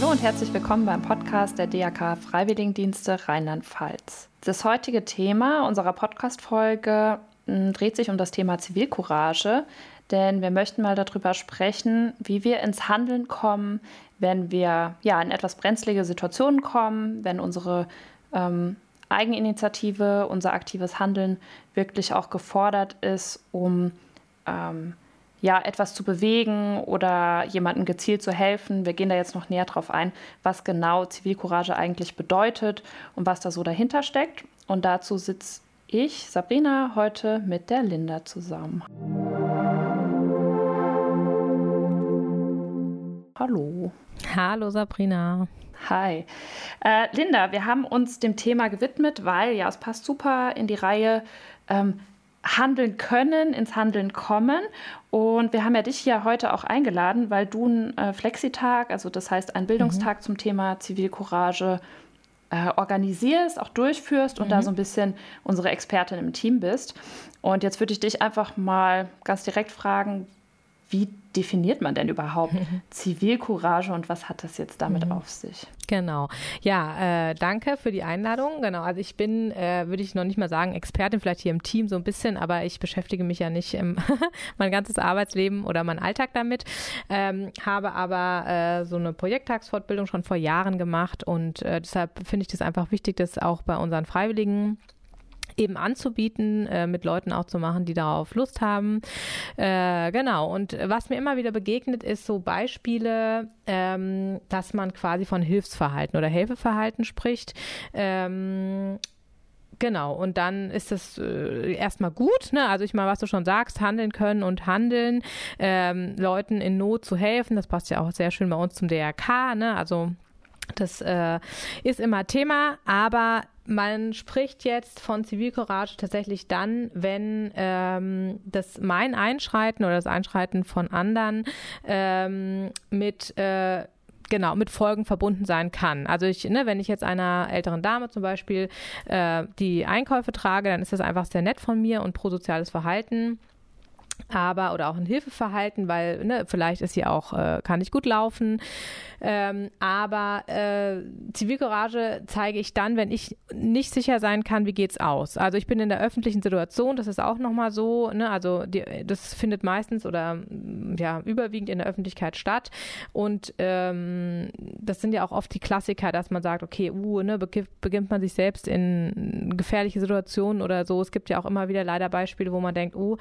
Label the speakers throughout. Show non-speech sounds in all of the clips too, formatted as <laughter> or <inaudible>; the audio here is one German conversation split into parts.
Speaker 1: Hallo und herzlich willkommen beim Podcast der DAK Freiwilligendienste Rheinland-Pfalz. Das heutige Thema unserer Podcast-Folge hm, dreht sich um das Thema Zivilcourage, denn wir möchten mal darüber sprechen, wie wir ins Handeln kommen, wenn wir ja in etwas brenzlige Situationen kommen, wenn unsere ähm, Eigeninitiative, unser aktives Handeln wirklich auch gefordert ist, um ähm, ja, etwas zu bewegen oder jemandem gezielt zu helfen. Wir gehen da jetzt noch näher drauf ein, was genau Zivilcourage eigentlich bedeutet und was da so dahinter steckt. Und dazu sitze ich, Sabrina, heute mit der Linda zusammen. Hallo.
Speaker 2: Hallo Sabrina.
Speaker 1: Hi. Äh, Linda, wir haben uns dem Thema gewidmet, weil ja, es passt super in die Reihe ähm, handeln können, ins Handeln kommen. Und wir haben ja dich ja heute auch eingeladen, weil du einen äh, Flexitag, also das heißt einen Bildungstag mhm. zum Thema Zivilcourage, äh, organisierst, auch durchführst und mhm. da so ein bisschen unsere Expertin im Team bist. Und jetzt würde ich dich einfach mal ganz direkt fragen, wie definiert man denn überhaupt <laughs> Zivilcourage und was hat das jetzt damit mhm. auf sich?
Speaker 2: Genau. Ja, äh, danke für die Einladung. Genau. Also ich bin, äh, würde ich noch nicht mal sagen, Expertin vielleicht hier im Team so ein bisschen, aber ich beschäftige mich ja nicht <laughs> mein ganzes Arbeitsleben oder mein Alltag damit. Ähm, habe aber äh, so eine Projekttagsfortbildung schon vor Jahren gemacht und äh, deshalb finde ich das einfach wichtig, dass auch bei unseren Freiwilligen eben anzubieten, äh, mit Leuten auch zu machen, die darauf Lust haben. Äh, genau. Und was mir immer wieder begegnet, ist so Beispiele, ähm, dass man quasi von Hilfsverhalten oder Helfeverhalten spricht. Ähm, Genau, und dann ist das äh, erstmal gut, ne? Also ich meine, was du schon sagst, handeln können und handeln, ähm, Leuten in Not zu helfen, das passt ja auch sehr schön bei uns zum DRK, ne? Also das äh, ist immer Thema, aber man spricht jetzt von Zivilcourage tatsächlich dann, wenn ähm, das mein Einschreiten oder das Einschreiten von anderen ähm, mit äh, genau mit Folgen verbunden sein kann. Also ich, ne, wenn ich jetzt einer älteren Dame zum Beispiel äh, die Einkäufe trage, dann ist das einfach sehr nett von mir und prosoziales Verhalten aber oder auch ein Hilfeverhalten, weil ne, vielleicht ist sie auch, äh, kann nicht gut laufen. Ähm, aber äh, Zivilcourage zeige ich dann, wenn ich nicht sicher sein kann, wie geht's aus. Also ich bin in der öffentlichen Situation, das ist auch nochmal so, ne, also die, das findet meistens oder ja überwiegend in der Öffentlichkeit statt. Und ähm, das sind ja auch oft die Klassiker, dass man sagt, okay, uh, ne, beginnt man sich selbst in gefährliche Situationen oder so. Es gibt ja auch immer wieder leider Beispiele, wo man denkt, uh,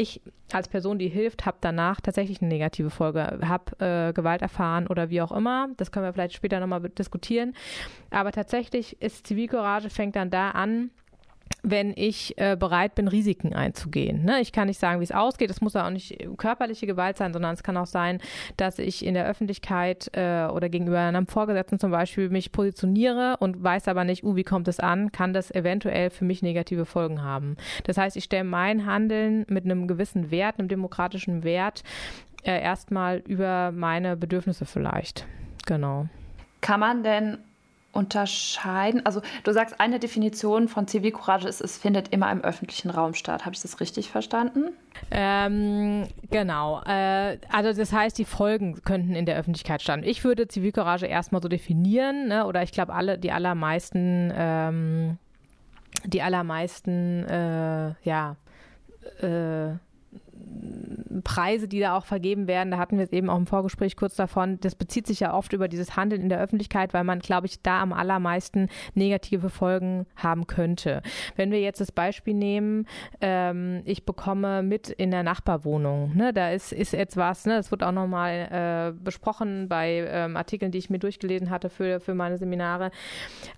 Speaker 2: ich als Person, die hilft, habe danach tatsächlich eine negative Folge, habe äh, Gewalt erfahren oder wie auch immer. Das können wir vielleicht später nochmal diskutieren. Aber tatsächlich ist Zivilcourage fängt dann da an, wenn ich äh, bereit bin, Risiken einzugehen. Ne? Ich kann nicht sagen, wie es ausgeht. Es muss ja auch nicht körperliche Gewalt sein, sondern es kann auch sein, dass ich in der Öffentlichkeit äh, oder gegenüber einem Vorgesetzten zum Beispiel mich positioniere und weiß aber nicht, uh, wie kommt es an, kann das eventuell für mich negative Folgen haben. Das heißt, ich stelle mein Handeln mit einem gewissen Wert, einem demokratischen Wert, äh, erstmal über meine Bedürfnisse vielleicht. Genau.
Speaker 1: Kann man denn unterscheiden? Also du sagst, eine Definition von Zivilcourage ist, es findet immer im öffentlichen Raum statt. Habe ich das richtig verstanden?
Speaker 2: Ähm, genau. Äh, also das heißt, die Folgen könnten in der Öffentlichkeit standen. Ich würde Zivilcourage erstmal so definieren, ne? oder ich glaube, alle, die allermeisten, ähm, die allermeisten, äh, ja, äh, Preise, die da auch vergeben werden, da hatten wir es eben auch im Vorgespräch kurz davon, das bezieht sich ja oft über dieses Handeln in der Öffentlichkeit, weil man, glaube ich, da am allermeisten negative Folgen haben könnte. Wenn wir jetzt das Beispiel nehmen, ähm, ich bekomme mit in der Nachbarwohnung, ne, da ist, ist jetzt was, ne, das wird auch nochmal äh, besprochen bei ähm, Artikeln, die ich mir durchgelesen hatte für, für meine Seminare.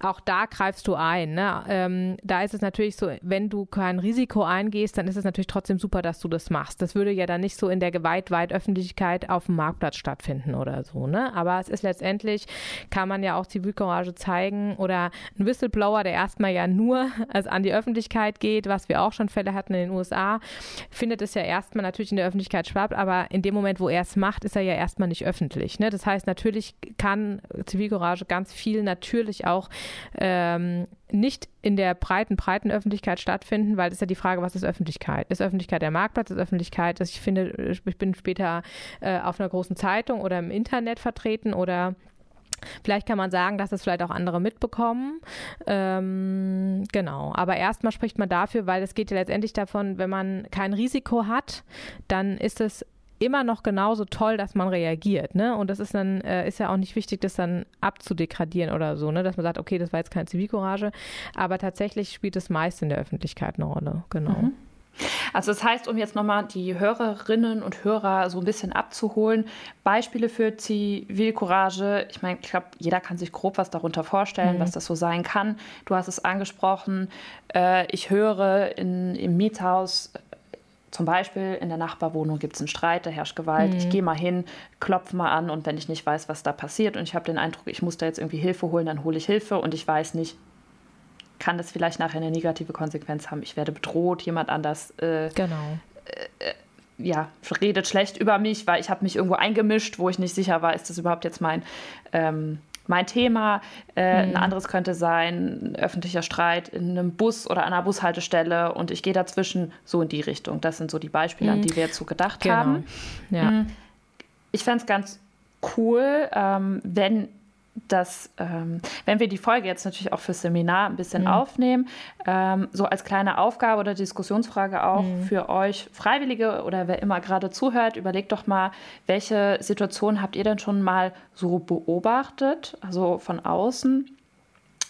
Speaker 2: Auch da greifst du ein. Ne? Ähm, da ist es natürlich so, wenn du kein Risiko eingehst, dann ist es natürlich trotzdem super, dass du das machst. Das würde ja dann nicht so in der gewaltweit Öffentlichkeit auf dem Marktplatz stattfinden oder so, ne? Aber es ist letztendlich, kann man ja auch Zivilcourage zeigen oder ein Whistleblower, der erstmal ja nur also an die Öffentlichkeit geht, was wir auch schon Fälle hatten in den USA, findet es ja erstmal natürlich in der Öffentlichkeit statt, aber in dem Moment, wo er es macht, ist er ja erstmal nicht öffentlich. Ne? Das heißt, natürlich kann Zivilcourage ganz viel natürlich auch ähm, nicht in der breiten, breiten Öffentlichkeit stattfinden, weil das ist ja die Frage, was ist Öffentlichkeit? Ist Öffentlichkeit der Marktplatz? Ist Öffentlichkeit, dass ich finde, ich bin später äh, auf einer großen Zeitung oder im Internet vertreten oder Vielleicht kann man sagen, dass es vielleicht auch andere mitbekommen. Ähm, genau. Aber erstmal spricht man dafür, weil es geht ja letztendlich davon, wenn man kein Risiko hat, dann ist es immer noch genauso toll, dass man reagiert, ne? Und das ist dann, äh, ist ja auch nicht wichtig, das dann abzudegradieren oder so, ne? Dass man sagt, okay, das war jetzt keine Zivilcourage, aber tatsächlich spielt es meist in der Öffentlichkeit eine Rolle, genau. Mhm.
Speaker 1: Also das heißt, um jetzt nochmal die Hörerinnen und Hörer so ein bisschen abzuholen, Beispiele für Zivilcourage, ich meine, ich glaube, jeder kann sich grob was darunter vorstellen, mhm. was das so sein kann. Du hast es angesprochen, äh, ich höre in, im Mietshaus zum Beispiel in der Nachbarwohnung gibt es einen Streit, da herrscht Gewalt. Mhm. Ich gehe mal hin, klopfe mal an und wenn ich nicht weiß, was da passiert und ich habe den Eindruck, ich muss da jetzt irgendwie Hilfe holen, dann hole ich Hilfe und ich weiß nicht, kann das vielleicht nachher eine negative Konsequenz haben. Ich werde bedroht, jemand anders äh,
Speaker 2: genau.
Speaker 1: Äh, äh ja, redet schlecht über mich, weil ich habe mich irgendwo eingemischt, wo ich nicht sicher war, ist das überhaupt jetzt mein ähm, mein Thema. Äh, mhm. Ein anderes könnte sein, öffentlicher Streit in einem Bus oder an einer Bushaltestelle und ich gehe dazwischen so in die Richtung. Das sind so die Beispiele, mhm. an die wir jetzt so gedacht genau. haben. Ja. Mhm. Ich fände es ganz cool, ähm, wenn dass, ähm, wenn wir die Folge jetzt natürlich auch fürs Seminar ein bisschen mhm. aufnehmen, ähm, so als kleine Aufgabe oder Diskussionsfrage auch mhm. für euch Freiwillige oder wer immer gerade zuhört, überlegt doch mal, welche Situation habt ihr denn schon mal so beobachtet, also von außen?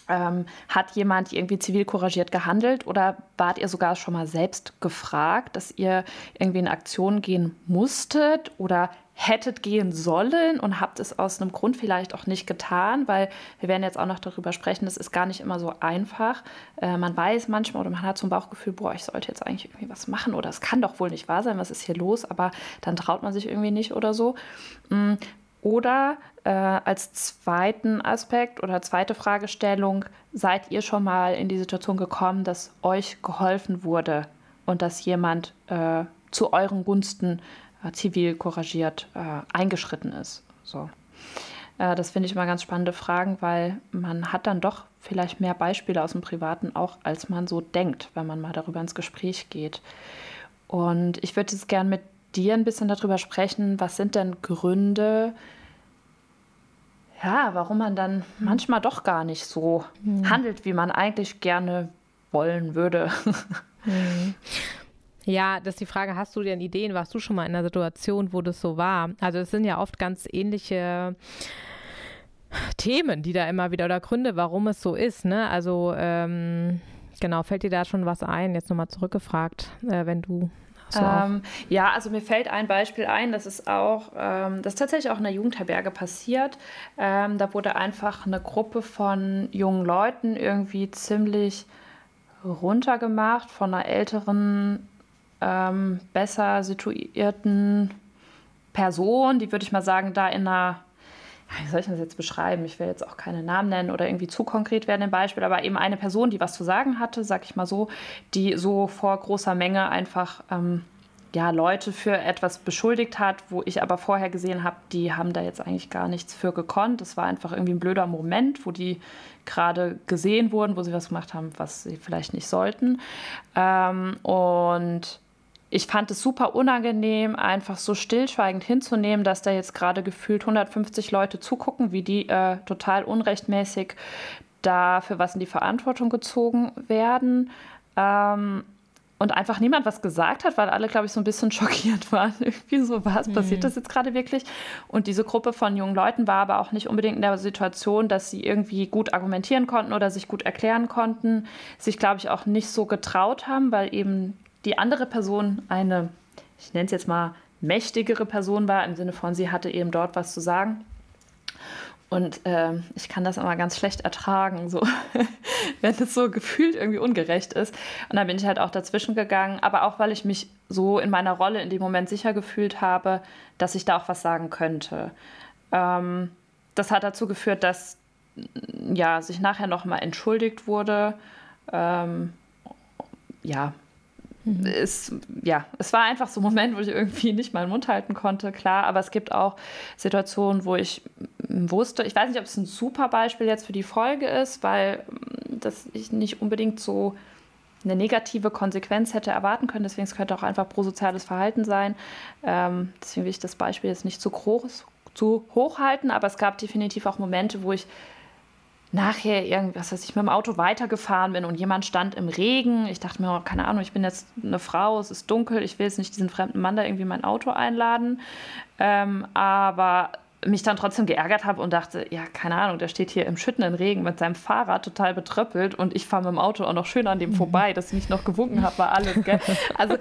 Speaker 1: Ähm, hat jemand irgendwie zivil couragiert gehandelt oder wart ihr sogar schon mal selbst gefragt, dass ihr irgendwie in Aktion gehen musstet oder hättet gehen sollen und habt es aus einem Grund vielleicht auch nicht getan, weil wir werden jetzt auch noch darüber sprechen, das ist gar nicht immer so einfach. Äh, man weiß manchmal oder man hat so ein Bauchgefühl, boah, ich sollte jetzt eigentlich irgendwie was machen oder es kann doch wohl nicht wahr sein, was ist hier los, aber dann traut man sich irgendwie nicht oder so. Mm, oder äh, als zweiten Aspekt oder zweite Fragestellung, seid ihr schon mal in die Situation gekommen, dass euch geholfen wurde und dass jemand äh, zu euren Gunsten äh, zivil couragiert äh, eingeschritten ist. So. Äh, das finde ich immer ganz spannende Fragen, weil man hat dann doch vielleicht mehr Beispiele aus dem Privaten auch, als man so denkt, wenn man mal darüber ins Gespräch geht. Und ich würde jetzt gern mit dir ein bisschen darüber sprechen, was sind denn Gründe, ja, warum man dann manchmal doch gar nicht so mhm. handelt, wie man eigentlich gerne wollen würde.
Speaker 2: Mhm. Ja, das ist die Frage, hast du denn Ideen? Warst du schon mal in einer Situation, wo das so war? Also es sind ja oft ganz ähnliche Themen, die da immer wieder oder Gründe, warum es so ist. Ne? Also ähm, genau, fällt dir da schon was ein? Jetzt nochmal zurückgefragt, äh, wenn du
Speaker 1: ähm, ja, also mir fällt ein Beispiel ein, das ist auch, ähm, das ist tatsächlich auch in der Jugendherberge passiert. Ähm, da wurde einfach eine Gruppe von jungen Leuten irgendwie ziemlich runtergemacht von einer älteren ähm, besser situierten Person, die würde ich mal sagen, da in einer, wie soll ich das jetzt beschreiben? Ich will jetzt auch keine Namen nennen oder irgendwie zu konkret werden im Beispiel, aber eben eine Person, die was zu sagen hatte, sag ich mal so, die so vor großer Menge einfach ähm, ja, Leute für etwas beschuldigt hat, wo ich aber vorher gesehen habe, die haben da jetzt eigentlich gar nichts für gekonnt. Das war einfach irgendwie ein blöder Moment, wo die gerade gesehen wurden, wo sie was gemacht haben, was sie vielleicht nicht sollten. Ähm, und ich fand es super unangenehm, einfach so stillschweigend hinzunehmen, dass da jetzt gerade gefühlt 150 Leute zugucken, wie die äh, total unrechtmäßig da für was in die Verantwortung gezogen werden. Ähm, und einfach niemand was gesagt hat, weil alle, glaube ich, so ein bisschen <laughs> schockiert waren. Irgendwie so, was mhm. passiert das jetzt gerade wirklich? Und diese Gruppe von jungen Leuten war aber auch nicht unbedingt in der Situation, dass sie irgendwie gut argumentieren konnten oder sich gut erklären konnten, sich, glaube ich, auch nicht so getraut haben, weil eben die andere Person eine, ich nenne es jetzt mal, mächtigere Person war, im Sinne von, sie hatte eben dort was zu sagen. Und äh, ich kann das immer ganz schlecht ertragen, so <laughs> wenn es so gefühlt irgendwie ungerecht ist. Und da bin ich halt auch dazwischen gegangen, aber auch weil ich mich so in meiner Rolle in dem Moment sicher gefühlt habe, dass ich da auch was sagen könnte. Ähm, das hat dazu geführt, dass ja, sich nachher nochmal entschuldigt wurde. Ähm, ja, Mhm. Es, ja, es war einfach so ein Moment, wo ich irgendwie nicht meinen Mund halten konnte, klar. Aber es gibt auch Situationen, wo ich wusste, ich weiß nicht, ob es ein super Beispiel jetzt für die Folge ist, weil das ich nicht unbedingt so eine negative Konsequenz hätte erwarten können. Deswegen es könnte auch einfach prosoziales Verhalten sein. Ähm, deswegen will ich das Beispiel jetzt nicht zu groß, zu hochhalten, aber es gab definitiv auch Momente, wo ich nachher irgendwas, weiß ich, mit dem Auto weitergefahren bin und jemand stand im Regen. Ich dachte mir, oh, keine Ahnung, ich bin jetzt eine Frau, es ist dunkel, ich will jetzt nicht diesen fremden Mann da irgendwie mein Auto einladen. Ähm, aber mich dann trotzdem geärgert habe und dachte, ja, keine Ahnung, der steht hier im schüttenden Regen mit seinem Fahrrad total betröppelt und ich fahre mit dem Auto auch noch schön an dem mhm. vorbei, dass ich mich noch gewunken habe, war alles, gell? <laughs> Also,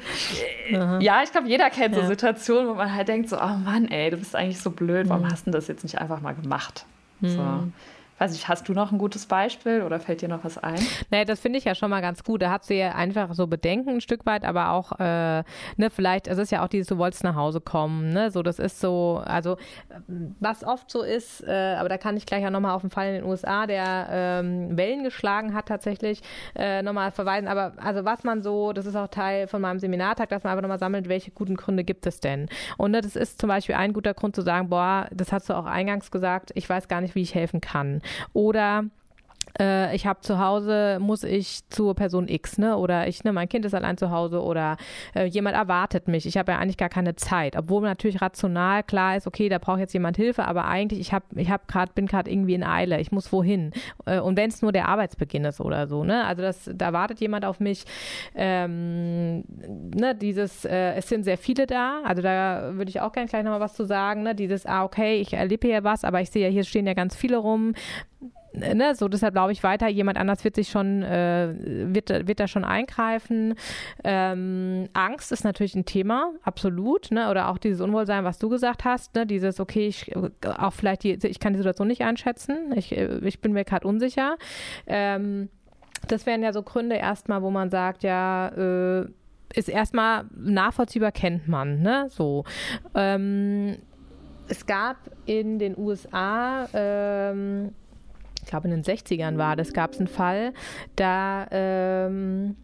Speaker 1: äh, ja, ich glaube, jeder kennt so Situationen, wo man halt denkt so, oh Mann, ey, du bist eigentlich so blöd, warum mhm. hast du das jetzt nicht einfach mal gemacht? So. Mhm. Weiß ich, hast du noch ein gutes Beispiel oder fällt dir noch was ein?
Speaker 2: Nee, das finde ich ja schon mal ganz gut. Da hat sie ja einfach so Bedenken ein Stück weit, aber auch, äh, ne, vielleicht, es ist ja auch dieses, du wolltest nach Hause kommen, ne, so, das ist so, also, was oft so ist, äh, aber da kann ich gleich auch nochmal auf den Fall in den USA, der ähm, Wellen geschlagen hat tatsächlich, äh, nochmal verweisen, aber also was man so, das ist auch Teil von meinem Seminartag, dass man einfach nochmal sammelt, welche guten Gründe gibt es denn? Und ne, das ist zum Beispiel ein guter Grund zu sagen, boah, das hast du auch eingangs gesagt, ich weiß gar nicht, wie ich helfen kann. Oder äh, ich habe zu Hause, muss ich zur Person X, ne? Oder ich, ne, mein Kind ist allein zu Hause oder äh, jemand erwartet mich. Ich habe ja eigentlich gar keine Zeit. Obwohl natürlich rational klar ist, okay, da braucht jetzt jemand Hilfe, aber eigentlich, ich habe, ich habe gerade, bin gerade irgendwie in Eile, ich muss wohin. Äh, und wenn es nur der Arbeitsbeginn ist oder so, ne? Also das, da wartet jemand auf mich. Ähm, ne, dieses, äh, es sind sehr viele da, also da würde ich auch gerne gleich nochmal was zu sagen, ne? Dieses, ah, okay, ich erlebe hier was, aber ich sehe ja, hier stehen ja ganz viele rum ne, so deshalb glaube ich weiter, jemand anders wird sich schon, äh, wird, wird da schon eingreifen. Ähm, Angst ist natürlich ein Thema, absolut, ne, oder auch dieses Unwohlsein, was du gesagt hast, ne, dieses, okay, ich, auch vielleicht die, ich kann die Situation nicht einschätzen, ich, ich bin mir gerade unsicher. Ähm, das wären ja so Gründe erstmal, wo man sagt, ja, äh, ist erstmal nachvollziehbar, kennt man, ne, so. Ähm, es gab in den USA ähm, ich glaube in den 60ern war das, gab es einen Fall, da ähm,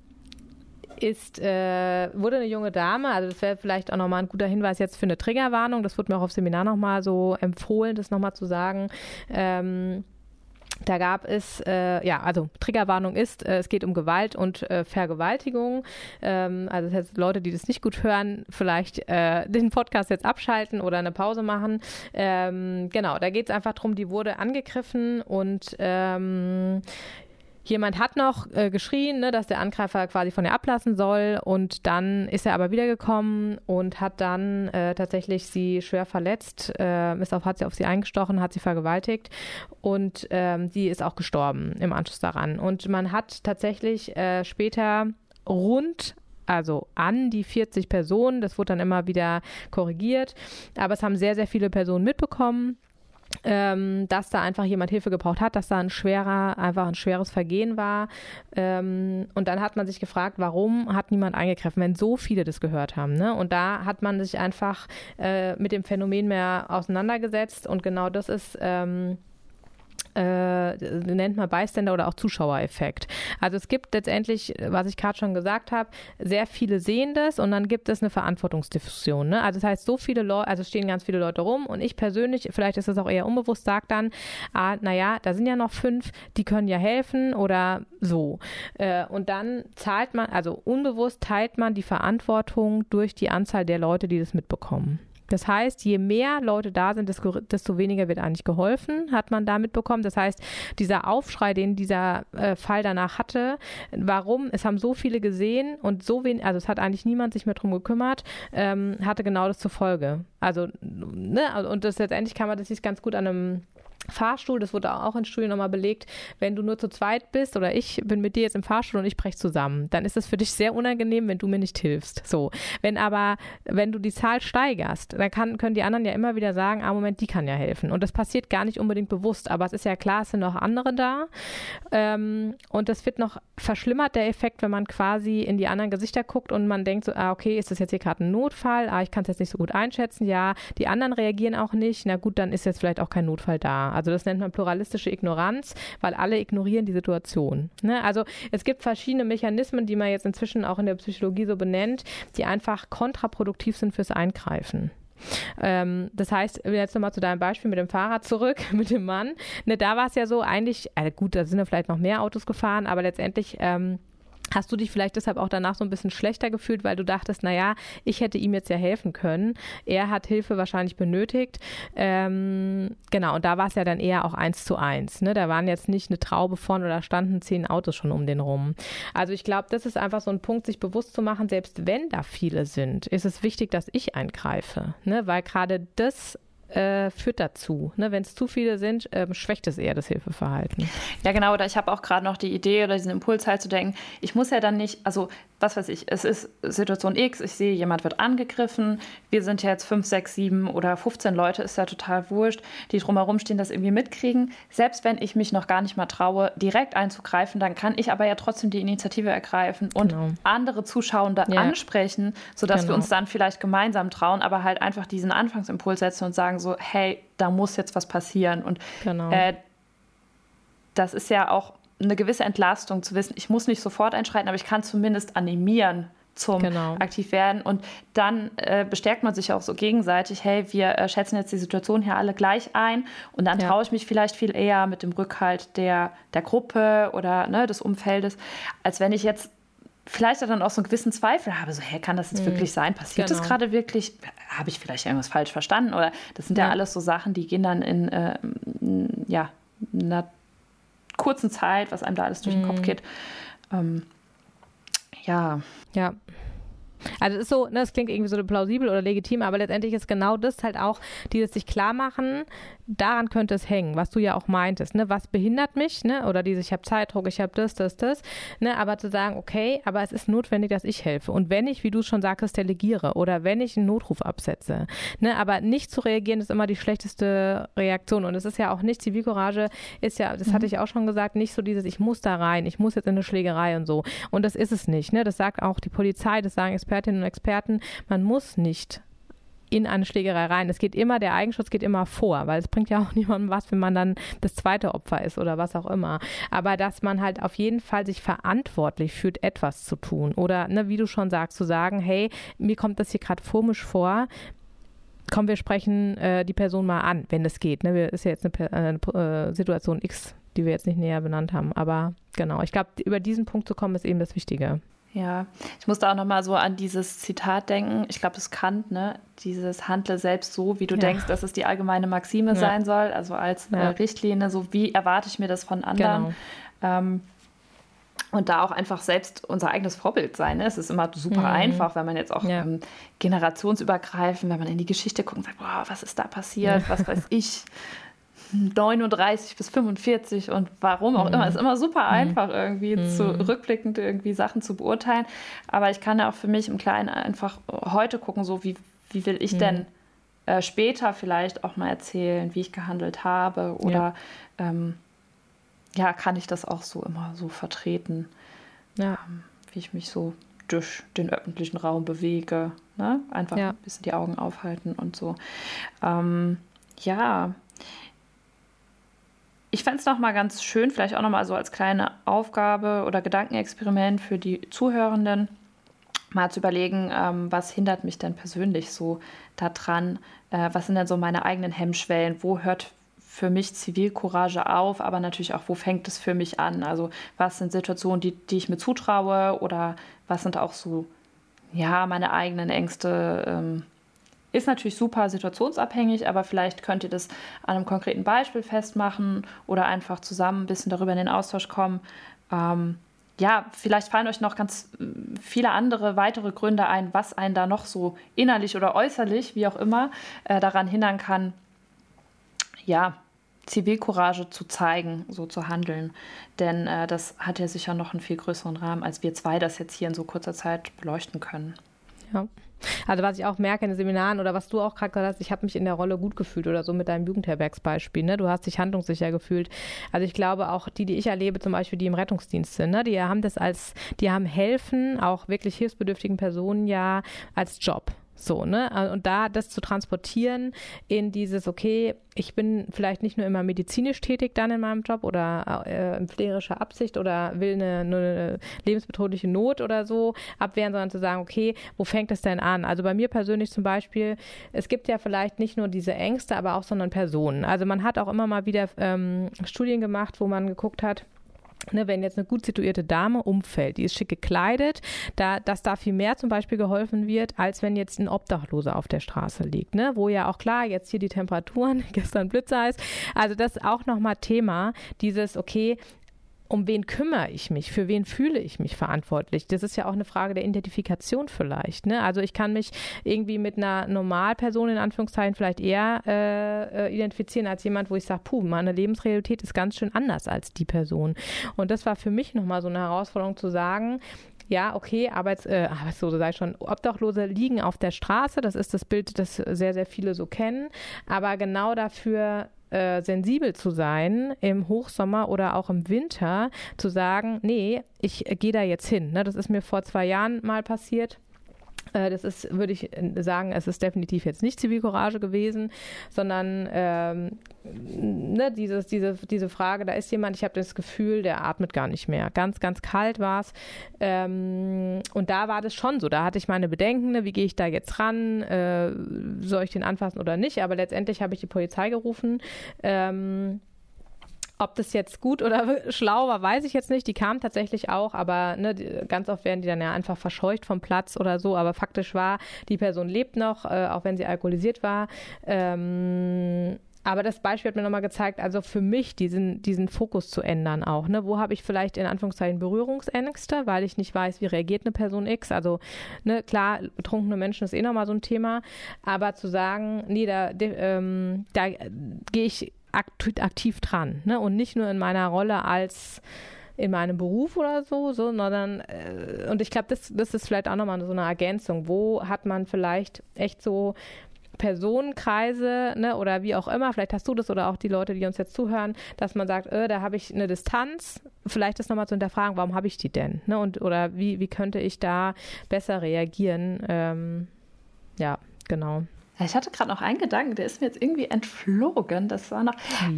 Speaker 2: ist, äh, wurde eine junge Dame, also das wäre vielleicht auch nochmal ein guter Hinweis jetzt für eine Triggerwarnung, das wurde mir auch auf Seminar nochmal so empfohlen, das nochmal zu sagen. Ähm, da gab es, äh, ja, also Triggerwarnung ist, äh, es geht um Gewalt und äh, Vergewaltigung. Ähm, also das heißt, Leute, die das nicht gut hören, vielleicht äh, den Podcast jetzt abschalten oder eine Pause machen. Ähm, genau, da geht es einfach darum, die wurde angegriffen und ähm, Jemand hat noch äh, geschrien, ne, dass der Angreifer quasi von ihr ablassen soll und dann ist er aber wiedergekommen und hat dann äh, tatsächlich sie schwer verletzt, äh, ist auf, hat sie auf sie eingestochen, hat sie vergewaltigt und ähm, sie ist auch gestorben im Anschluss daran. Und man hat tatsächlich äh, später rund also an die 40 Personen. Das wurde dann immer wieder korrigiert. Aber es haben sehr, sehr viele Personen mitbekommen ähm, dass da einfach jemand Hilfe gebraucht hat, dass da ein schwerer, einfach ein schweres Vergehen war. Ähm, und dann hat man sich gefragt, warum hat niemand eingegriffen, wenn so viele das gehört haben. Ne? Und da hat man sich einfach äh, mit dem Phänomen mehr auseinandergesetzt und genau das ist ähm, äh, nennt man Bystander oder auch Zuschauereffekt. Also es gibt letztendlich, was ich gerade schon gesagt habe, sehr viele sehen das und dann gibt es eine Verantwortungsdiffusion. Ne? Also das heißt, so viele Leute, also stehen ganz viele Leute rum und ich persönlich, vielleicht ist das auch eher unbewusst, sage dann, ah, naja, da sind ja noch fünf, die können ja helfen oder so. Äh, und dann zahlt man, also unbewusst teilt man die Verantwortung durch die Anzahl der Leute, die das mitbekommen. Das heißt, je mehr Leute da sind, desto, weniger wird eigentlich geholfen, hat man damit bekommen. Das heißt, dieser Aufschrei, den dieser äh, Fall danach hatte, warum, es haben so viele gesehen und so wenig, also es hat eigentlich niemand sich mehr drum gekümmert, ähm, hatte genau das zur Folge. Also, ne, und das letztendlich kann man das sich ganz gut an einem Fahrstuhl, das wurde auch in Studien nochmal belegt, wenn du nur zu zweit bist oder ich bin mit dir jetzt im Fahrstuhl und ich breche zusammen, dann ist es für dich sehr unangenehm, wenn du mir nicht hilfst. So. Wenn aber, wenn du die Zahl steigerst, dann kann, können die anderen ja immer wieder sagen, ah, Moment, die kann ja helfen. Und das passiert gar nicht unbedingt bewusst, aber es ist ja klar, es sind noch andere da. Ähm, und das wird noch verschlimmert, der Effekt, wenn man quasi in die anderen Gesichter guckt und man denkt so, ah, okay, ist das jetzt hier gerade ein Notfall? Ah, ich kann es jetzt nicht so gut einschätzen. Ja, die anderen reagieren auch nicht. Na gut, dann ist jetzt vielleicht auch kein Notfall da. Also das nennt man pluralistische Ignoranz, weil alle ignorieren die Situation. Ne? Also es gibt verschiedene Mechanismen, die man jetzt inzwischen auch in der Psychologie so benennt, die einfach kontraproduktiv sind fürs Eingreifen. Ähm, das heißt, jetzt nochmal zu deinem Beispiel mit dem Fahrrad zurück, <laughs> mit dem Mann. Ne, da war es ja so, eigentlich, äh, gut, da sind ja vielleicht noch mehr Autos gefahren, aber letztendlich ähm, Hast du dich vielleicht deshalb auch danach so ein bisschen schlechter gefühlt, weil du dachtest, naja, ich hätte ihm jetzt ja helfen können. Er hat Hilfe wahrscheinlich benötigt. Ähm, genau, und da war es ja dann eher auch eins zu eins. Ne? Da waren jetzt nicht eine Traube von oder standen zehn Autos schon um den rum. Also ich glaube, das ist einfach so ein Punkt, sich bewusst zu machen, selbst wenn da viele sind, ist es wichtig, dass ich eingreife. Ne? Weil gerade das äh, führt dazu. Ne? Wenn es zu viele sind, ähm, schwächt es eher das Hilfeverhalten.
Speaker 1: Ja, genau. Oder ich habe auch gerade noch die Idee oder diesen Impuls halt zu denken, ich muss ja dann nicht, also was weiß ich, es ist Situation X, ich sehe, jemand wird angegriffen, wir sind jetzt fünf, sechs, sieben oder 15 Leute, ist ja total wurscht, die drumherum stehen, das irgendwie mitkriegen. Selbst wenn ich mich noch gar nicht mal traue, direkt einzugreifen, dann kann ich aber ja trotzdem die Initiative ergreifen und genau. andere Zuschauende ja. ansprechen, sodass genau. wir uns dann vielleicht gemeinsam trauen, aber halt einfach diesen Anfangsimpuls setzen und sagen so, hey, da muss jetzt was passieren. Und genau. äh, das ist ja auch eine gewisse Entlastung zu wissen, ich muss nicht sofort einschreiten, aber ich kann zumindest animieren zum genau. aktiv werden. Und dann äh, bestärkt man sich auch so gegenseitig, hey, wir äh, schätzen jetzt die Situation hier alle gleich ein und dann ja. traue ich mich vielleicht viel eher mit dem Rückhalt der, der Gruppe oder ne, des Umfeldes, als wenn ich jetzt vielleicht dann auch so einen gewissen Zweifel habe, so, hey, kann das jetzt mhm. wirklich sein? Passiert genau. das gerade wirklich? Habe ich vielleicht irgendwas falsch verstanden? Oder das sind ja, ja alles so Sachen, die gehen dann in äh, ja, einer kurzen Zeit, was einem da alles durch den Kopf mhm. geht. Ähm, ja.
Speaker 2: Ja. Also es ist so, ne, es klingt irgendwie so plausibel oder legitim, aber letztendlich ist genau das halt auch, dieses sich klar machen, daran könnte es hängen, was du ja auch meintest, ne? Was behindert mich, ne? Oder diese, ich habe Zeitdruck, ich habe das, das, das, ne? Aber zu sagen, okay, aber es ist notwendig, dass ich helfe. Und wenn ich, wie du schon sagtest, delegiere oder wenn ich einen Notruf absetze, ne? Aber nicht zu reagieren ist immer die schlechteste Reaktion. Und es ist ja auch nicht, Zivilcourage ist ja, das mhm. hatte ich auch schon gesagt, nicht so dieses, ich muss da rein, ich muss jetzt in eine Schlägerei und so. Und das ist es nicht, ne? Das sagt auch die Polizei, das sagen Expertinnen und Experten, man muss nicht in eine Schlägerei rein. Es geht immer, der Eigenschutz geht immer vor, weil es bringt ja auch <laughs> niemandem was, wenn man dann das zweite Opfer ist oder was auch immer. Aber dass man halt auf jeden Fall sich verantwortlich fühlt, etwas zu tun. Oder, ne, wie du schon sagst, zu sagen, hey, mir kommt das hier gerade komisch vor, komm, wir sprechen äh, die Person mal an, wenn es geht. Ne? ist ja jetzt eine, eine, Situation X, die wir jetzt nicht näher benannt haben. Aber genau, ich glaube, über diesen Punkt zu kommen, ist eben das Wichtige.
Speaker 1: Ja, ich musste auch nochmal so an dieses Zitat denken. Ich glaube, das Kant, ne? Dieses Handle selbst so, wie du ja. denkst, dass es die allgemeine Maxime ja. sein soll, also als ja. äh, Richtlinie, so wie erwarte ich mir das von anderen. Genau. Ähm, und da auch einfach selbst unser eigenes Vorbild sein. Ne? Es ist immer super mhm. einfach, wenn man jetzt auch ähm, generationsübergreifend, wenn man in die Geschichte guckt und sagt, boah, was ist da passiert, was weiß ich. <laughs> 39 bis 45 und warum auch mhm. immer. Es ist immer super mhm. einfach irgendwie mhm. zu, rückblickend irgendwie Sachen zu beurteilen. Aber ich kann ja auch für mich im Kleinen einfach heute gucken, so wie, wie will ich mhm. denn äh, später vielleicht auch mal erzählen, wie ich gehandelt habe oder ja. Ähm, ja, kann ich das auch so immer so vertreten, ja. ähm, wie ich mich so durch den öffentlichen Raum bewege. Ne? Einfach ja. ein bisschen die Augen aufhalten und so. Ähm, ja, ich fände es nochmal ganz schön, vielleicht auch nochmal so als kleine Aufgabe oder Gedankenexperiment für die Zuhörenden, mal zu überlegen, ähm, was hindert mich denn persönlich so daran? Äh, was sind denn so meine eigenen Hemmschwellen? Wo hört für mich Zivilcourage auf, aber natürlich auch, wo fängt es für mich an? Also was sind Situationen, die, die ich mir zutraue oder was sind auch so, ja, meine eigenen Ängste? Ähm, ist natürlich super situationsabhängig, aber vielleicht könnt ihr das an einem konkreten Beispiel festmachen oder einfach zusammen ein bisschen darüber in den Austausch kommen. Ähm, ja, vielleicht fallen euch noch ganz äh, viele andere weitere Gründe ein, was einen da noch so innerlich oder äußerlich, wie auch immer, äh, daran hindern kann, ja, Zivilcourage zu zeigen, so zu handeln. Denn äh, das hat ja sicher noch einen viel größeren Rahmen, als wir zwei das jetzt hier in so kurzer Zeit beleuchten können.
Speaker 2: Ja. Also was ich auch merke in den Seminaren oder was du auch gerade gesagt hast, ich habe mich in der Rolle gut gefühlt oder so mit deinem Jugendherbergsbeispiel. Ne? Du hast dich handlungssicher gefühlt. Also ich glaube auch die, die ich erlebe, zum Beispiel die im Rettungsdienst sind, ne? die haben das als, die haben helfen auch wirklich hilfsbedürftigen Personen ja als Job. So, ne? Äh, und da das zu transportieren in dieses, okay, ich bin vielleicht nicht nur immer medizinisch tätig dann in meinem Job oder äh, in pflegerischer Absicht oder will eine, eine, lebensbedrohliche Not oder so abwehren, sondern zu sagen, okay, wo fängt es denn an? Also bei mir persönlich zum Beispiel, es gibt ja vielleicht nicht nur diese Ängste, aber auch, sondern Personen. Also man hat auch immer mal wieder ähm, Studien gemacht, wo man geguckt hat, Ne, wenn jetzt eine gut situierte Dame umfällt, die ist schick gekleidet, da, dass da viel mehr zum Beispiel geholfen wird, als wenn jetzt ein Obdachloser auf der Straße liegt, ne? wo ja auch klar, jetzt hier die Temperaturen, <laughs> gestern Blitzeis, also das ist auch nochmal Thema, dieses, okay, um wen kümmere ich mich, für wen fühle ich mich verantwortlich. Das ist ja auch eine Frage der Identifikation vielleicht. Ne? Also ich kann mich irgendwie mit einer Normalperson in Anführungszeichen vielleicht eher äh, äh identifizieren als jemand, wo ich sage, puh, meine Lebensrealität ist ganz schön anders als die Person. Und das war für mich nochmal so eine Herausforderung zu sagen, ja, okay, Arbeits, äh, Arbeitslose sei schon, Obdachlose liegen auf der Straße. Das ist das Bild, das sehr, sehr viele so kennen. Aber genau dafür äh, sensibel zu sein, im Hochsommer oder auch im Winter, zu sagen, nee, ich gehe da jetzt hin. Ne? Das ist mir vor zwei Jahren mal passiert. Äh, das ist, würde ich sagen, es ist definitiv jetzt nicht Zivilcourage gewesen, sondern ähm, ne, dieses, diese, diese Frage, da ist jemand, ich habe das Gefühl, der atmet gar nicht mehr. Ganz, ganz kalt war es. Ähm, und da war das schon so. Da hatte ich meine Bedenken, ne, wie gehe ich da jetzt ran? Äh, soll ich den anfassen oder nicht? Aber letztendlich habe ich die Polizei gerufen. Ähm, ob das jetzt gut oder schlau war, weiß ich jetzt nicht. Die kamen tatsächlich auch, aber ne, ganz oft werden die dann ja einfach verscheucht vom Platz oder so. Aber faktisch war, die Person lebt noch, äh, auch wenn sie alkoholisiert war. Ähm, aber das Beispiel hat mir nochmal gezeigt, also für mich diesen, diesen Fokus zu ändern auch. Ne? Wo habe ich vielleicht in Anführungszeichen Berührungsängste, weil ich nicht weiß, wie reagiert eine Person X. Also ne, klar, betrunkene Menschen ist eh nochmal so ein Thema. Aber zu sagen, nee, da, ähm, da gehe ich aktiv dran. Ne? Und nicht nur in meiner Rolle als in meinem Beruf oder so, so sondern äh, und ich glaube, das, das ist vielleicht auch nochmal so eine Ergänzung. Wo hat man vielleicht echt so Personenkreise ne, oder wie auch immer, vielleicht hast du das oder auch die Leute, die uns jetzt zuhören, dass man sagt, äh, da habe ich eine Distanz, vielleicht das nochmal zu hinterfragen, warum habe ich die denn? Ne, und, oder wie, wie könnte ich da besser reagieren? Ähm, ja, genau.
Speaker 1: Ich hatte gerade noch einen Gedanken, der ist mir jetzt irgendwie entflogen. Das war noch.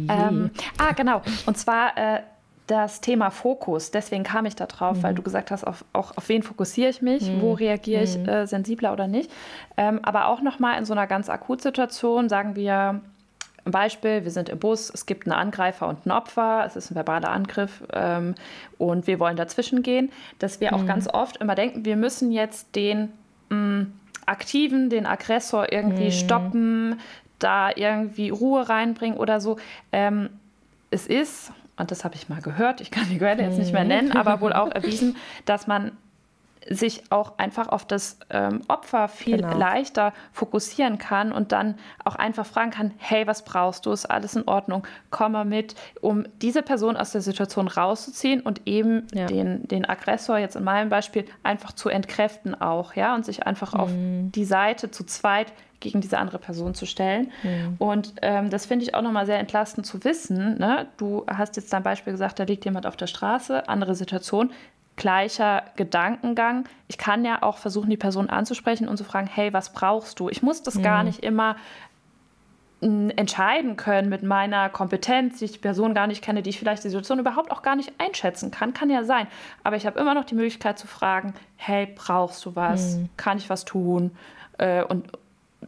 Speaker 1: Ähm, ah, genau. Und zwar äh, das Thema Fokus. Deswegen kam ich da drauf, mhm. weil du gesagt hast, auf, auch auf wen fokussiere ich mich, mhm. wo reagiere ich mhm. äh, sensibler oder nicht. Ähm, aber auch nochmal in so einer ganz Akutsituation, sagen wir, ein Beispiel, wir sind im Bus, es gibt einen Angreifer und ein Opfer, es ist ein verbaler Angriff ähm, und wir wollen dazwischen gehen, dass wir auch mhm. ganz oft immer denken, wir müssen jetzt den mh, mm, Aktiven, den Aggressor irgendwie mhm. stoppen, da irgendwie Ruhe reinbringen oder so. Ähm, es ist, und das habe ich mal gehört, ich kann die Quelle jetzt nicht mehr mhm. nennen, aber wohl <laughs> auch erwiesen, dass man sich auch einfach auf das ähm, Opfer viel genau. leichter fokussieren kann und dann auch einfach fragen kann, hey, was brauchst du? Ist alles in Ordnung? Komm mal mit, um diese Person aus der Situation rauszuziehen und eben ja. den, den Aggressor jetzt in meinem Beispiel einfach zu entkräften auch, ja, und sich einfach mhm. auf die Seite zu zweit gegen diese andere Person zu stellen. Mhm. Und ähm, das finde ich auch nochmal sehr entlastend zu wissen. Ne? Du hast jetzt dein Beispiel gesagt, da liegt jemand auf der Straße, andere Situation gleicher Gedankengang. Ich kann ja auch versuchen, die Person anzusprechen und zu fragen, hey, was brauchst du? Ich muss das mhm. gar nicht immer mm, entscheiden können mit meiner Kompetenz, die ich die Person gar nicht kenne, die ich vielleicht die Situation überhaupt auch gar nicht einschätzen kann. Kann ja sein. Aber ich habe immer noch die Möglichkeit zu fragen, hey, brauchst du was? Mhm. Kann ich was tun? Äh, und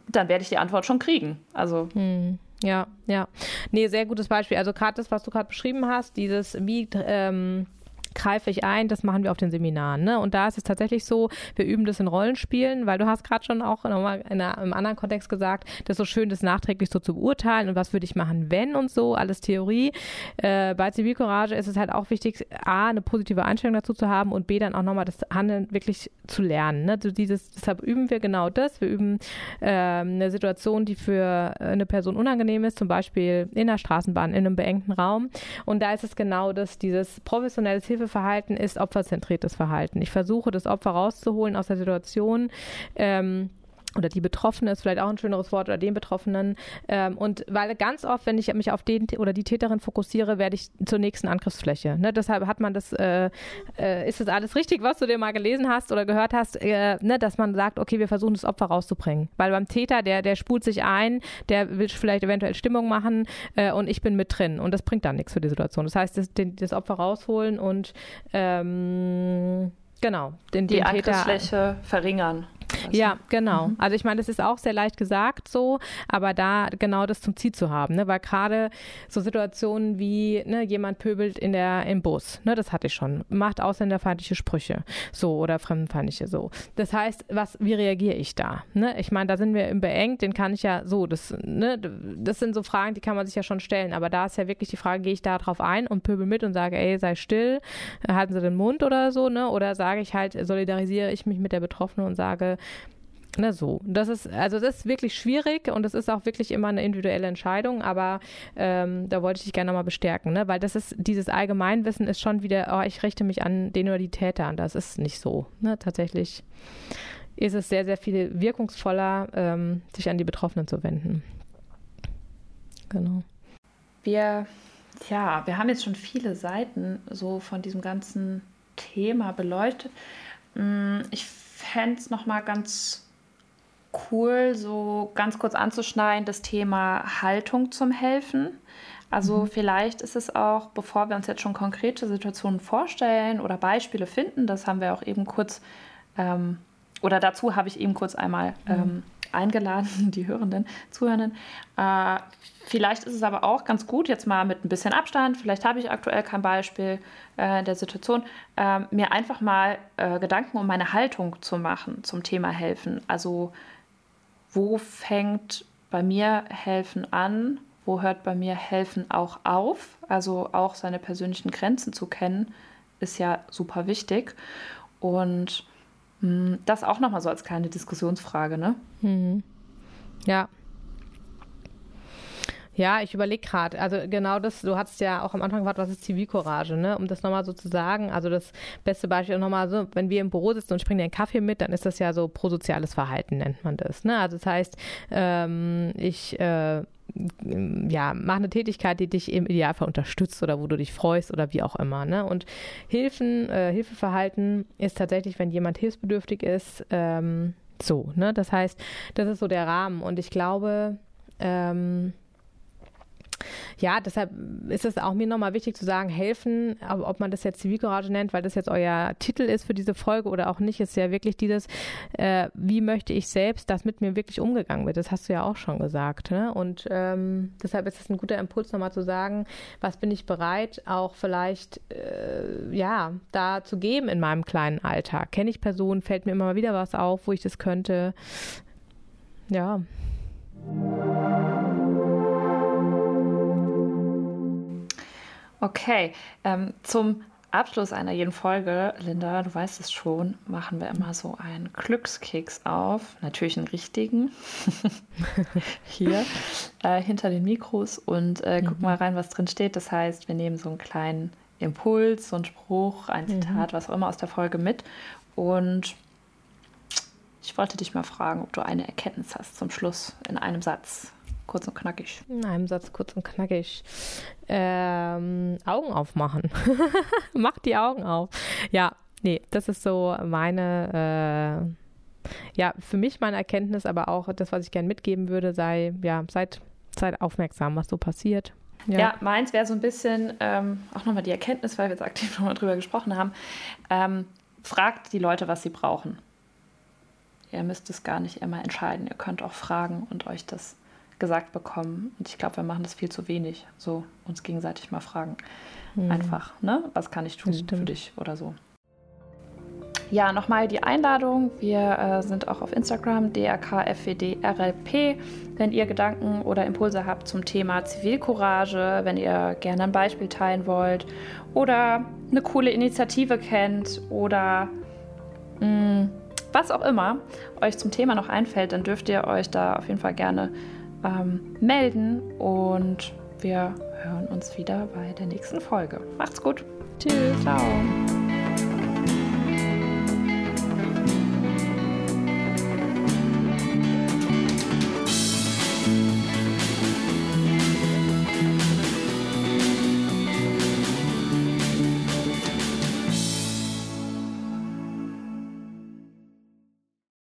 Speaker 1: dann werde ich die Antwort schon kriegen. Also.
Speaker 2: Mhm. Ja, ja. Nee, sehr gutes Beispiel. Also gerade das, was du gerade beschrieben hast, dieses, wie ähm, greife ich ein, das machen wir auf den Seminaren. Ne? Und da ist es tatsächlich so, wir üben das in Rollenspielen, weil du hast gerade schon auch nochmal in einem anderen Kontext gesagt, das ist so schön, das nachträglich so zu beurteilen und was würde ich machen, wenn und so, alles Theorie. Äh, bei Zivilcourage ist es halt auch wichtig, A, eine positive Einstellung dazu zu haben und B, dann auch nochmal das Handeln wirklich zu lernen. Ne? Dieses, deshalb üben wir genau das. Wir üben äh, eine Situation, die für eine Person unangenehm ist, zum Beispiel in der Straßenbahn, in einem beengten Raum. Und da ist es genau das, dieses professionelles Hilfe Hilfeverhalten ist opferzentriertes Verhalten. Ich versuche, das Opfer rauszuholen aus der Situation. Ähm, oder die Betroffene ist vielleicht auch ein schöneres Wort oder den Betroffenen. Ähm, und weil ganz oft, wenn ich mich auf den oder die Täterin fokussiere, werde ich zur nächsten Angriffsfläche. Ne? Deshalb hat man das, äh, äh, ist das alles richtig, was du dir mal gelesen hast oder gehört hast, äh, ne? dass man sagt, okay, wir versuchen das Opfer rauszubringen. Weil beim Täter, der, der spult sich ein, der will vielleicht eventuell Stimmung machen äh, und ich bin mit drin. Und das bringt dann nichts für die Situation. Das heißt, das, den, das Opfer rausholen und ähm, Genau,
Speaker 1: den, die den Angriffsfläche verringern.
Speaker 2: Ja, genau. Mhm. Also ich meine, das ist auch sehr leicht gesagt so, aber da genau das zum Ziel zu haben, ne? weil gerade so Situationen wie ne, jemand pöbelt in der im Bus, ne, das hatte ich schon, macht ausländerfeindliche Sprüche, so oder fremdenfeindliche so. Das heißt, was, wie reagiere ich da? Ne? Ich meine, da sind wir im beengt, den kann ich ja so, das, ne, das sind so Fragen, die kann man sich ja schon stellen, aber da ist ja wirklich die Frage, gehe ich da drauf ein und pöbel mit und sage, ey, sei still, halten Sie den Mund oder so, ne? Oder sage ich halt, solidarisiere ich mich mit der Betroffenen und sage, na so, das ist also das ist wirklich schwierig und es ist auch wirklich immer eine individuelle Entscheidung, aber ähm, da wollte ich dich gerne nochmal bestärken, ne? weil das ist dieses Allgemeinwissen ist schon wieder, oh, ich richte mich an den oder die Täter und das ist nicht so. Ne? Tatsächlich ist es sehr, sehr viel wirkungsvoller, ähm, sich an die Betroffenen zu wenden. Genau.
Speaker 1: Wir, ja, wir haben jetzt schon viele Seiten so von diesem ganzen Thema beleuchtet. Mm, ich fände es nochmal ganz cool, so ganz kurz anzuschneiden, das Thema Haltung zum Helfen. Also mhm. vielleicht ist es auch, bevor wir uns jetzt schon konkrete Situationen vorstellen oder Beispiele finden, das haben wir auch eben kurz, ähm, oder dazu habe ich eben kurz einmal mhm. ähm, eingeladen, <laughs> die Hörenden, Zuhörenden. Äh, vielleicht ist es aber auch ganz gut, jetzt mal mit ein bisschen Abstand, vielleicht habe ich aktuell kein Beispiel äh, der Situation, äh, mir einfach mal äh, Gedanken um meine Haltung zu machen zum Thema Helfen. Also wo fängt bei mir Helfen an, wo hört bei mir Helfen auch auf. Also auch seine persönlichen Grenzen zu kennen, ist ja super wichtig. Und das auch nochmal so als kleine Diskussionsfrage, ne?
Speaker 2: Mhm. Ja, ja, ich überlege gerade. Also genau das, du hast ja auch am Anfang gefragt, was ist Zivilcourage, ne? Um das nochmal so zu sagen. Also das beste Beispiel nochmal so, wenn wir im Büro sitzen und springen einen Kaffee mit, dann ist das ja so prosoziales Verhalten, nennt man das. Ne? Also das heißt, ähm, ich äh, ja, mach eine Tätigkeit, die dich im Idealfall unterstützt oder wo du dich freust oder wie auch immer. Ne? Und Hilfen, äh, Hilfeverhalten ist tatsächlich, wenn jemand hilfsbedürftig ist, ähm, so. Ne? Das heißt, das ist so der Rahmen. Und ich glaube, ähm, ja, deshalb ist es auch mir nochmal wichtig zu sagen, helfen, ob man das jetzt Zivilcourage nennt, weil das jetzt euer Titel ist für diese Folge oder auch nicht, ist ja wirklich dieses, äh, wie möchte ich selbst, dass mit mir wirklich umgegangen wird. Das hast du ja auch schon gesagt. Ne? Und ähm, deshalb ist es ein guter Impuls, nochmal zu sagen, was bin ich bereit, auch vielleicht, äh, ja, da zu geben in meinem kleinen Alltag. Kenne ich Personen, fällt mir immer mal wieder was auf, wo ich das könnte. Ja.
Speaker 1: Okay, ähm, zum Abschluss einer jeden Folge, Linda, du weißt es schon, machen wir immer so einen Glückskeks auf. Natürlich einen richtigen. <laughs> Hier äh, hinter den Mikros und äh, mhm. guck mal rein, was drin steht. Das heißt, wir nehmen so einen kleinen Impuls, so einen Spruch, ein mhm. Zitat, mhm. was auch immer aus der Folge mit. Und ich wollte dich mal fragen, ob du eine Erkenntnis hast zum Schluss in einem Satz. Kurz und knackig.
Speaker 2: In einem Satz kurz und knackig. Ähm, Augen aufmachen. <laughs> Mach die Augen auf. Ja, nee, das ist so meine, äh, ja, für mich meine Erkenntnis, aber auch das, was ich gerne mitgeben würde, sei, ja, seid, seid aufmerksam, was so passiert.
Speaker 1: Ja, ja meins wäre so ein bisschen, ähm, auch nochmal die Erkenntnis, weil wir jetzt aktiv <laughs> nochmal drüber gesprochen haben. Ähm, fragt die Leute, was sie brauchen. Ihr müsst es gar nicht immer entscheiden. Ihr könnt auch fragen und euch das gesagt bekommen. Und ich glaube, wir machen das viel zu wenig. So uns gegenseitig mal fragen. Mhm. Einfach, ne? Was kann ich tun für dich oder so. Ja, nochmal die Einladung. Wir äh, sind auch auf Instagram, drkfwdrlp. Wenn ihr Gedanken oder Impulse habt zum Thema Zivilcourage, wenn ihr gerne ein Beispiel teilen wollt oder eine coole Initiative kennt oder mh, mm, was auch immer euch zum Thema noch einfällt, dann dürft ihr euch da auf jeden Fall gerne ähm, melden und wir hören uns wieder bei der nächsten Folge. Macht's gut.
Speaker 2: Tschüss. Ciao.